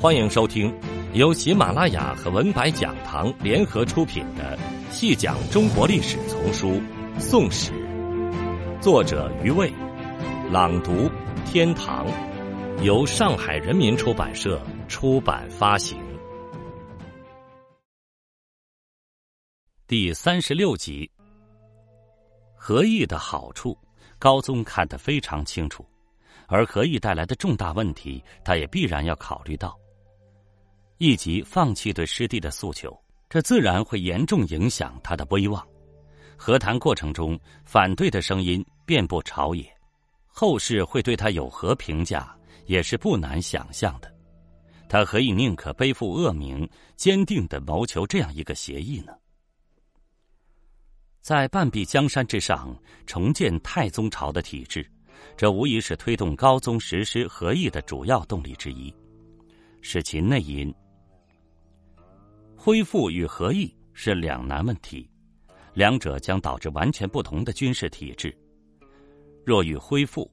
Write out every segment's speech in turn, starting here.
欢迎收听由喜马拉雅和文白讲堂联合出品的《细讲中国历史丛书·宋史》，作者余卫，朗读天堂，由上海人民出版社出版发行。第三十六集，合议的好处，高宗看得非常清楚，而合议带来的重大问题，他也必然要考虑到。以及放弃对师弟的诉求，这自然会严重影响他的威望。和谈过程中，反对的声音遍布朝野，后世会对他有何评价，也是不难想象的。他何以宁可背负恶名，坚定的谋求这样一个协议呢？在半壁江山之上重建太宗朝的体制，这无疑是推动高宗实施和议的主要动力之一，是其内因。恢复与合议是两难问题，两者将导致完全不同的军事体制。若欲恢复，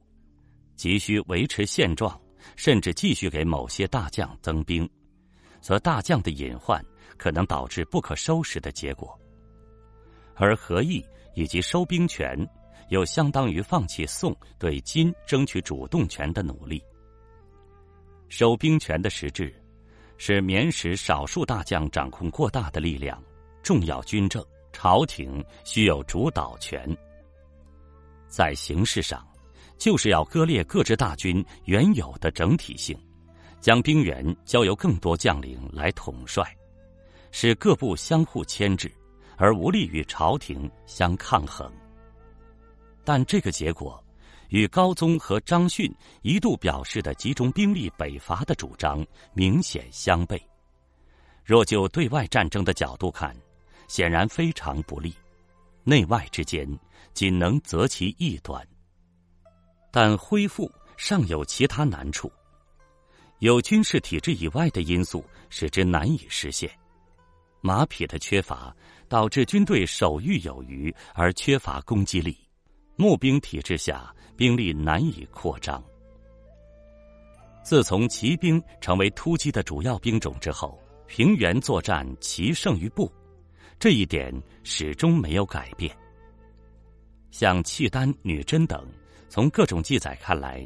急需维持现状，甚至继续给某些大将增兵，则大将的隐患可能导致不可收拾的结果。而合议以及收兵权，又相当于放弃宋对金争取主动权的努力。收兵权的实质。是免使少数大将掌控过大的力量，重要军政，朝廷需有主导权。在形式上，就是要割裂各支大军原有的整体性，将兵员交由更多将领来统帅，使各部相互牵制，而无力与朝廷相抗衡。但这个结果。与高宗和张逊一度表示的集中兵力北伐的主张明显相悖。若就对外战争的角度看，显然非常不利；内外之间仅能择其一端。但恢复尚有其他难处，有军事体制以外的因素使之难以实现。马匹的缺乏导致军队守御有余而缺乏攻击力。募兵体制下，兵力难以扩张。自从骑兵成为突击的主要兵种之后，平原作战骑胜于步，这一点始终没有改变。像契丹、女真等，从各种记载看来，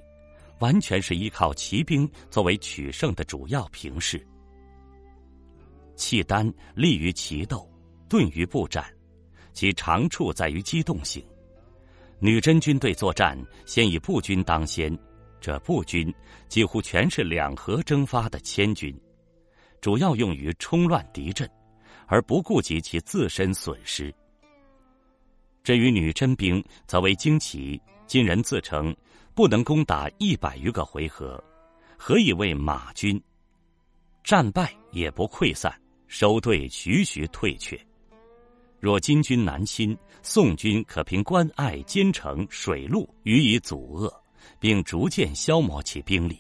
完全是依靠骑兵作为取胜的主要平势。契丹利于骑斗，钝于步战，其长处在于机动性。女真军队作战，先以步军当先，这步军几乎全是两河征发的千军，主要用于冲乱敌阵，而不顾及其自身损失。至于女真兵，则为精骑，今人自称不能攻打一百余个回合，何以为马军？战败也不溃散，收队徐徐退却。若金军南侵，宋军可凭关隘、坚城、水路予以阻遏，并逐渐消磨其兵力。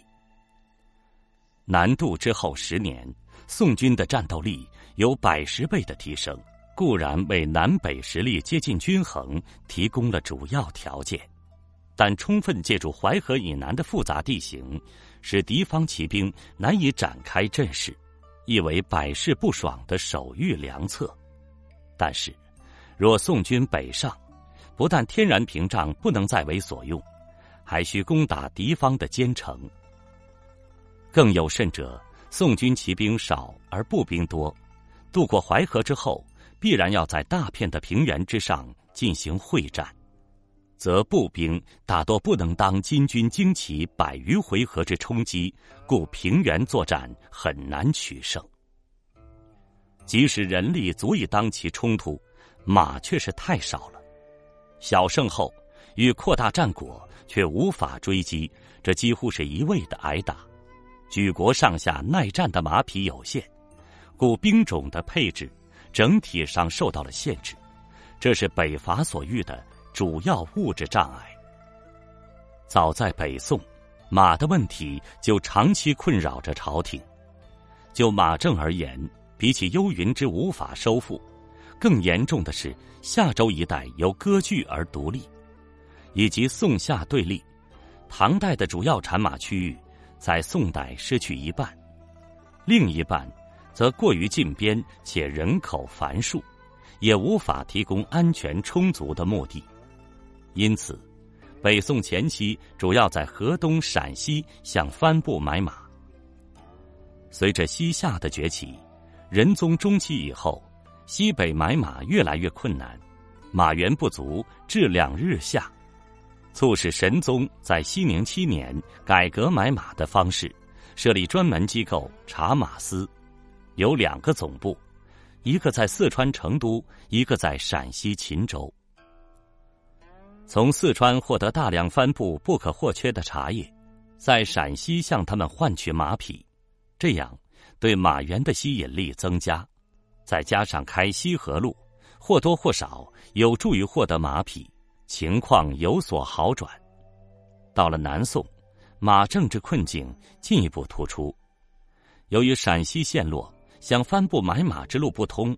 南渡之后十年，宋军的战斗力有百十倍的提升，固然为南北实力接近均衡提供了主要条件，但充分借助淮河以南的复杂地形，使敌方骑兵难以展开阵势，亦为百试不爽的守御良策。但是，若宋军北上，不但天然屏障不能再为所用，还需攻打敌方的坚城。更有甚者，宋军骑兵少而步兵多，渡过淮河之后，必然要在大片的平原之上进行会战，则步兵大多不能当金军精骑百余回合之冲击，故平原作战很难取胜。即使人力足以当其冲突，马却是太少了。小胜后，欲扩大战果，却无法追击，这几乎是一味的挨打。举国上下耐战的马匹有限，故兵种的配置整体上受到了限制，这是北伐所遇的主要物质障碍。早在北宋，马的问题就长期困扰着朝廷。就马政而言，比起幽云之无法收复，更严重的是夏州一带由割据而独立，以及宋夏对立。唐代的主要产马区域在宋代失去一半，另一半则过于近边且人口繁数，也无法提供安全充足的目的。因此，北宋前期主要在河东、陕西向藩部买马。随着西夏的崛起，仁宗中期以后，西北买马越来越困难，马源不足，质量日下。促使神宗在熙宁七年改革买马的方式，设立专门机构查马司，有两个总部，一个在四川成都，一个在陕西秦州。从四川获得大量帆布不可或缺的茶叶，在陕西向他们换取马匹，这样对马源的吸引力增加，再加上开西河路，或多或少有助于获得马匹。情况有所好转。到了南宋，马政治困境进一步突出。由于陕西陷落，想翻布买马之路不通，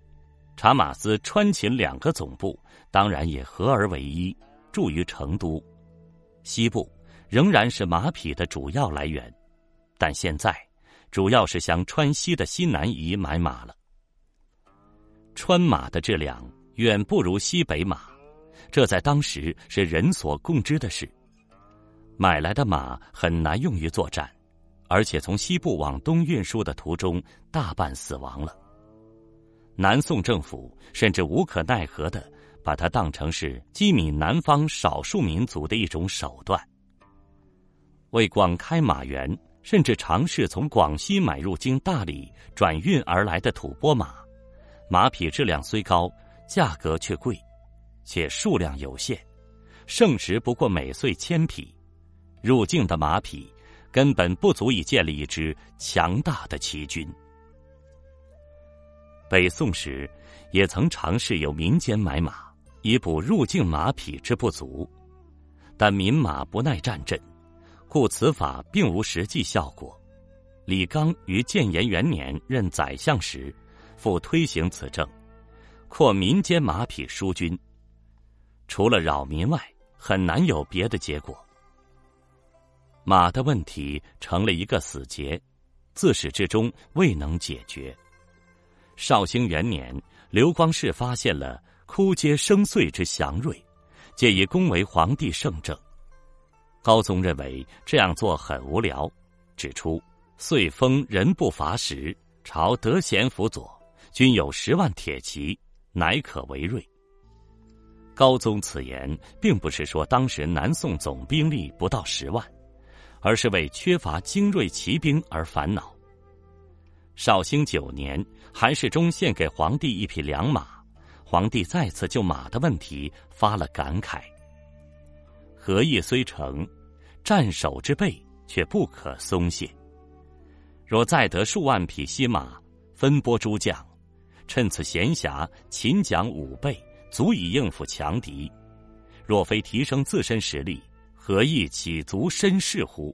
查马司川秦两个总部当然也合而为一，驻于成都。西部仍然是马匹的主要来源，但现在主要是向川西的西南夷买马了。川马的质量远不如西北马。这在当时是人所共知的事。买来的马很难用于作战，而且从西部往东运输的途中大半死亡了。南宋政府甚至无可奈何的把它当成是击泯南方少数民族的一种手段。为广开马源，甚至尝试从广西买入经大理转运而来的吐蕃马，马匹质量虽高，价格却贵。且数量有限，盛时不过每岁千匹，入境的马匹根本不足以建立一支强大的骑军。北宋时，也曾尝试由民间买马，以补入境马匹之不足，但民马不耐战阵，故此法并无实际效果。李纲于建炎元年任宰相时，复推行此政，扩民间马匹输军。除了扰民外，很难有别的结果。马的问题成了一个死结，自始至终未能解决。绍兴元年，刘光世发现了枯竭生穗之祥瑞，借以恭维皇帝圣政。高宗认为这样做很无聊，指出岁丰人不乏时，朝得贤辅佐，均有十万铁骑，乃可为瑞。高宗此言，并不是说当时南宋总兵力不到十万，而是为缺乏精锐骑兵而烦恼。绍兴九年，韩世忠献给皇帝一匹良马，皇帝再次就马的问题发了感慨：“合意虽成，战守之备却不可松懈。若再得数万匹西马，分拨诸将，趁此闲暇，勤讲武备。”足以应付强敌，若非提升自身实力，何意起足身势乎？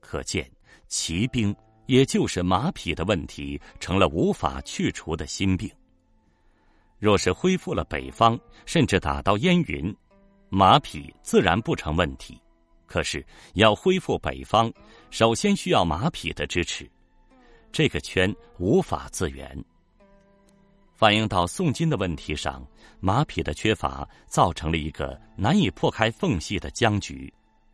可见骑兵也就是马匹的问题，成了无法去除的心病。若是恢复了北方，甚至打到燕云，马匹自然不成问题。可是要恢复北方，首先需要马匹的支持，这个圈无法自圆。反映到宋金的问题上，马匹的缺乏造成了一个难以破开缝隙的僵局。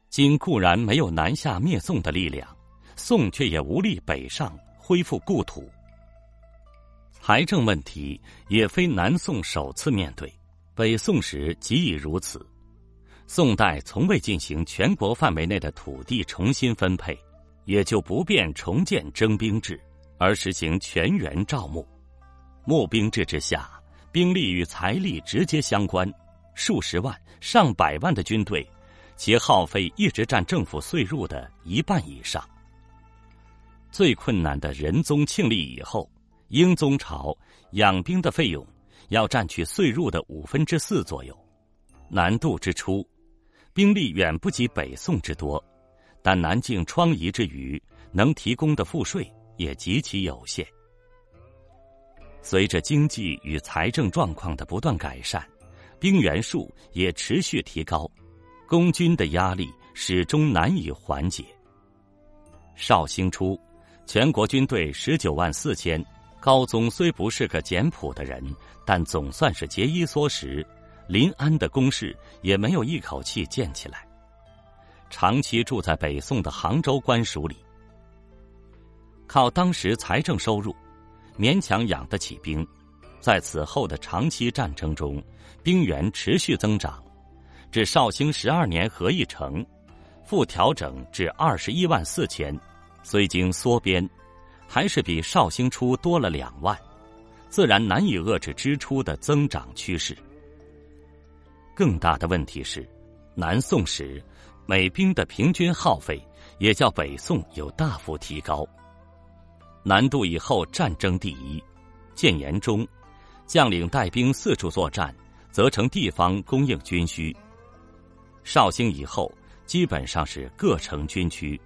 金固然没有南下灭宋的力量，宋却也无力北上恢复故土。财政问题也非南宋首次面对，北宋时即已如此。宋代从未进行全国范围内的土地重新分配，也就不便重建征兵制，而实行全员招募。募兵制之下，兵力与财力直接相关，数十万、上百万的军队，其耗费一直占政府税入的一半以上。最困难的仁宗庆历以后，英宗朝养兵的费用要占取税入的五分之四左右，难度之初，兵力远不及北宋之多，但南境疮痍之余，能提供的赋税也极其有限。随着经济与财政状况的不断改善，兵员数也持续提高，攻军的压力始终难以缓解。绍兴初，全国军队十九万四千，高宗虽不是个简朴的人，但总算是节衣缩食，临安的工事也没有一口气建起来。长期住在北宋的杭州官署里，靠当时财政收入，勉强养得起兵。在此后的长期战争中，兵员持续增长，至绍兴十二年合议成，复调整至二十一万四千，虽经缩编，还是比绍兴初多了两万，自然难以遏制支出的增长趋势。更大的问题是，南宋时每兵的平均耗费也较北宋有大幅提高。南渡以后，战争第一，建言中。将领带兵四处作战，则成地方供应军需。绍兴以后，基本上是各城军区，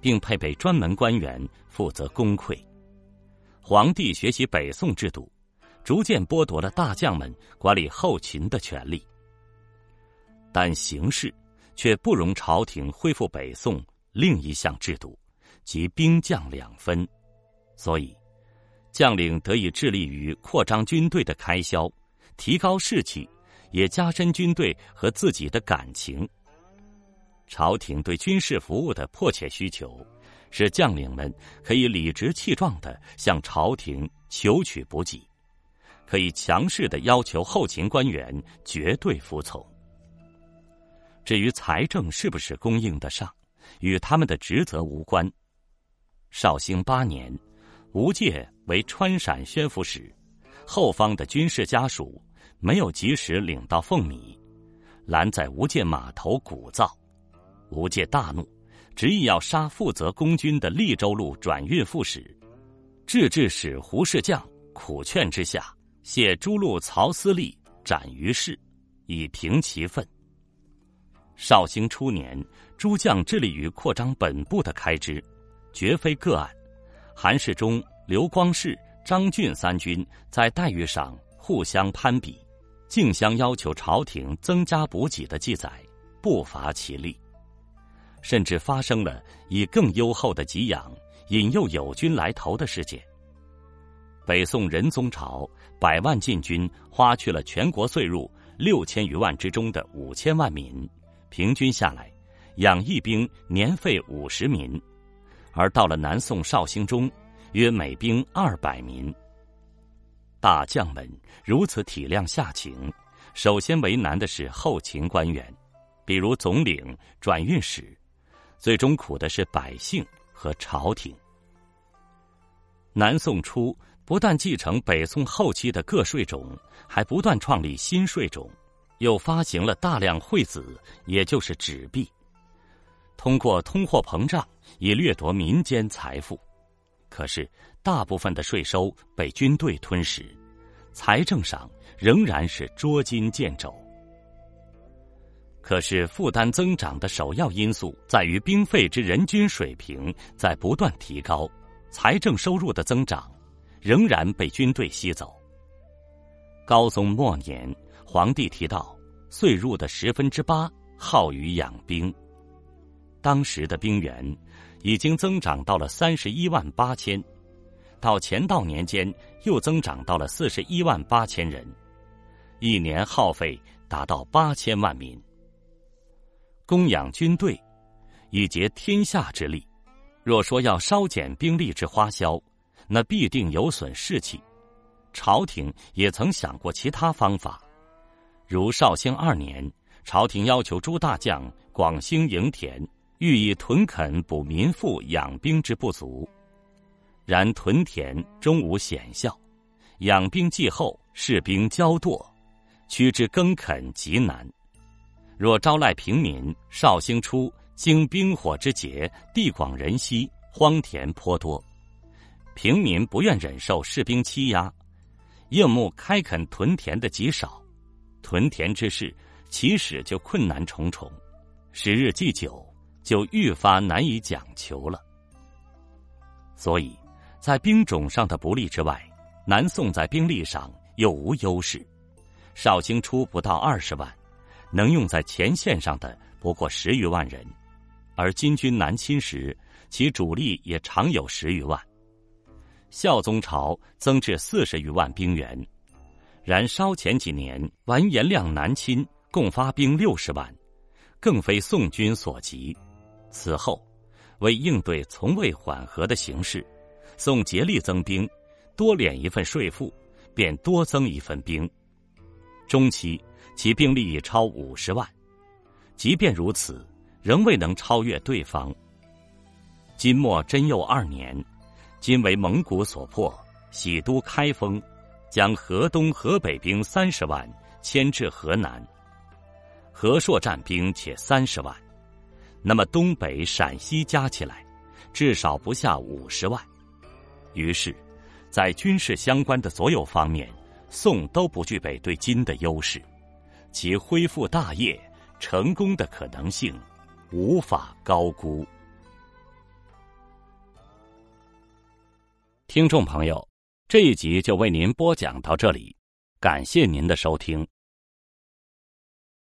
并配备专门官员负责公馈。皇帝学习北宋制度，逐渐剥夺了大将们管理后勤的权利。但形势却不容朝廷恢复北宋另一项制度，即兵将两分，所以。将领得以致力于扩张军队的开销，提高士气，也加深军队和自己的感情。朝廷对军事服务的迫切需求，使将领们可以理直气壮的向朝廷求取补给，可以强势的要求后勤官员绝对服从。至于财政是不是供应得上，与他们的职责无关。绍兴八年。吴介为川陕宣抚使，后方的军事家属没有及时领到俸米，拦在吴介码头鼓噪。吴介大怒，执意要杀负责攻军的利州路转运副使。制置使胡世将苦劝之下，谢诸路曹思立斩于市，以平其愤。绍兴初年，诸将致力于扩张本部的开支，绝非个案。韩世忠、刘光世、张俊三军在待遇上互相攀比，竞相要求朝廷增加补给的记载不乏其例，甚至发生了以更优厚的给养引诱友军来投的事件。北宋仁宗朝百万禁军花去了全国岁入六千余万之中的五千万民，平均下来，养一兵年费五十民。而到了南宋绍兴中，约每兵二百民。大将们如此体谅下情，首先为难的是后勤官员，比如总领、转运使，最终苦的是百姓和朝廷。南宋初不但继承北宋后期的各税种，还不断创立新税种，又发行了大量惠子，也就是纸币。通过通货膨胀以掠夺民间财富，可是大部分的税收被军队吞噬，财政上仍然是捉襟见肘。可是负担增长的首要因素在于兵费之人均水平在不断提高，财政收入的增长仍然被军队吸走。高宗末年，皇帝提到岁入的十分之八耗于养兵。当时的兵员已经增长到了三十一万八千，到乾道年间又增长到了四十一万八千人，一年耗费达到八千万民。供养军队，以竭天下之力。若说要稍减兵力之花销，那必定有损士气。朝廷也曾想过其他方法，如绍兴二年，朝廷要求诸大将广兴营田。欲以屯垦补民富养兵之不足，然屯田终无显效，养兵继后，士兵骄惰，趋之耕垦极难。若招赖平民，绍兴初经兵火之劫，地广人稀，荒田颇多，平民不愿忍受士兵欺压，应募开垦屯田的极少，屯田之事起始就困难重重，时日既久。就愈发难以讲求了。所以，在兵种上的不利之外，南宋在兵力上又无优势。绍兴初不到二十万，能用在前线上的不过十余万人，而金军南侵时，其主力也常有十余万。孝宗朝增至四十余万兵员。燃烧前几年完颜亮南侵，共发兵六十万，更非宋军所及。此后，为应对从未缓和的形势，宋竭力增兵，多敛一份税赋，便多增一份兵。中期，其兵力已超五十万。即便如此，仍未能超越对方。金末贞佑二年，今为蒙古所破，喜都开封。将河东、河北兵三十万迁至河南，河朔战兵且三十万，那么东北、陕西加起来，至少不下五十万。于是，在军事相关的所有方面，宋都不具备对金的优势，其恢复大业成功的可能性无法高估。听众朋友。这一集就为您播讲到这里，感谢您的收听。